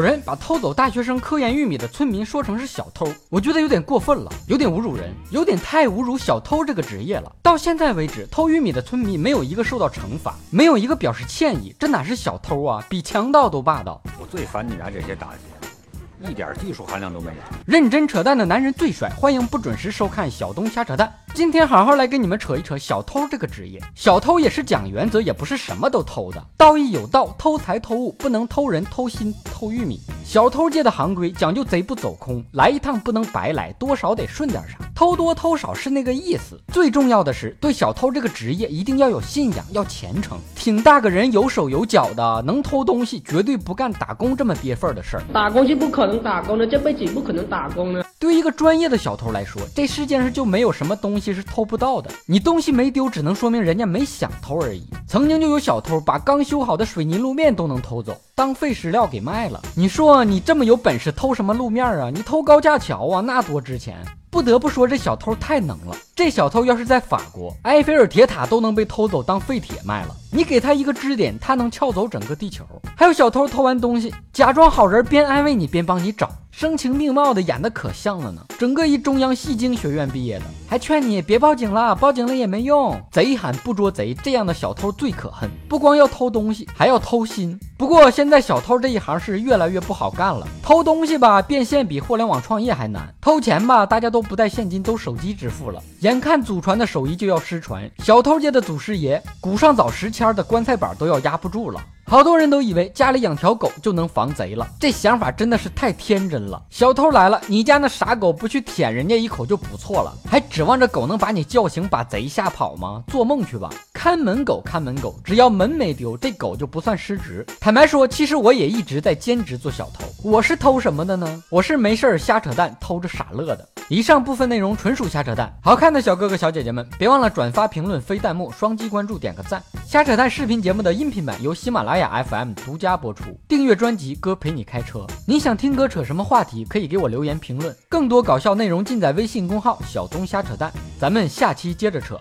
有人把偷走大学生科研玉米的村民说成是小偷，我觉得有点过分了，有点侮辱人，有点太侮辱小偷这个职业了。到现在为止，偷玉米的村民没有一个受到惩罚，没有一个表示歉意，这哪是小偷啊，比强盗都霸道。我最烦你拿这些打击。一点技术含量都没有，认真扯淡的男人最帅。欢迎不准时收看小东瞎扯淡。今天好好来跟你们扯一扯小偷这个职业。小偷也是讲原则，也不是什么都偷的。道义有道，偷财偷物不能偷人、偷心、偷玉米。小偷界的行规讲究贼不走空，来一趟不能白来，多少得顺点啥。偷多偷少是那个意思。最重要的是，对小偷这个职业一定要有信仰，要虔诚。挺大个人有手有脚的，能偷东西，绝对不干打工这么憋份儿的事儿。打工是不可能打工的，这辈子不可能打工的。对于一个专业的小偷来说，这世界上就没有什么东西是偷不到的。你东西没丢，只能说明人家没想偷而已。曾经就有小偷把刚修好的水泥路面都能偷走，当废石料给卖了。你说你这么有本事，偷什么路面啊？你偷高架桥啊？那多值钱！不得不说，这小偷太能了。这小偷要是在法国，埃菲尔铁塔都能被偷走当废铁卖了。你给他一个支点，他能撬走整个地球。还有小偷偷完东西，假装好人，边安慰你边帮你找，声情并茂的演的可像了呢。整个一中央戏精学院毕业的，还劝你别报警了，报警了也没用。贼喊不捉贼，这样的小偷最可恨。不光要偷东西，还要偷心。不过现在小偷这一行是越来越不好干了。偷东西吧，变现比互联网创业还难；偷钱吧，大家都不带现金，都手机支付了。眼看祖传的手艺就要失传，小偷界的祖师爷古上早时迁的棺材板都要压不住了。好多人都以为家里养条狗就能防贼了，这想法真的是太天真了。小偷来了，你家那傻狗不去舔人家一口就不错了，还指望着狗能把你叫醒，把贼吓跑吗？做梦去吧！看门狗，看门狗，只要门没丢，这狗就不算失职。坦白说，其实我也一直在兼职做小偷。我是偷什么的呢？我是没事儿瞎扯淡，偷着傻乐的。以上部分内容纯属瞎扯淡，好看的小哥哥小姐姐们，别忘了转发、评论、飞弹幕、双击关注、点个赞。瞎扯淡视频节目的音频版由喜马拉雅。FM 独家播出，订阅专辑《哥陪你开车》。你想听哥扯什么话题？可以给我留言评论。更多搞笑内容尽在微信公号“小东瞎扯淡”。咱们下期接着扯。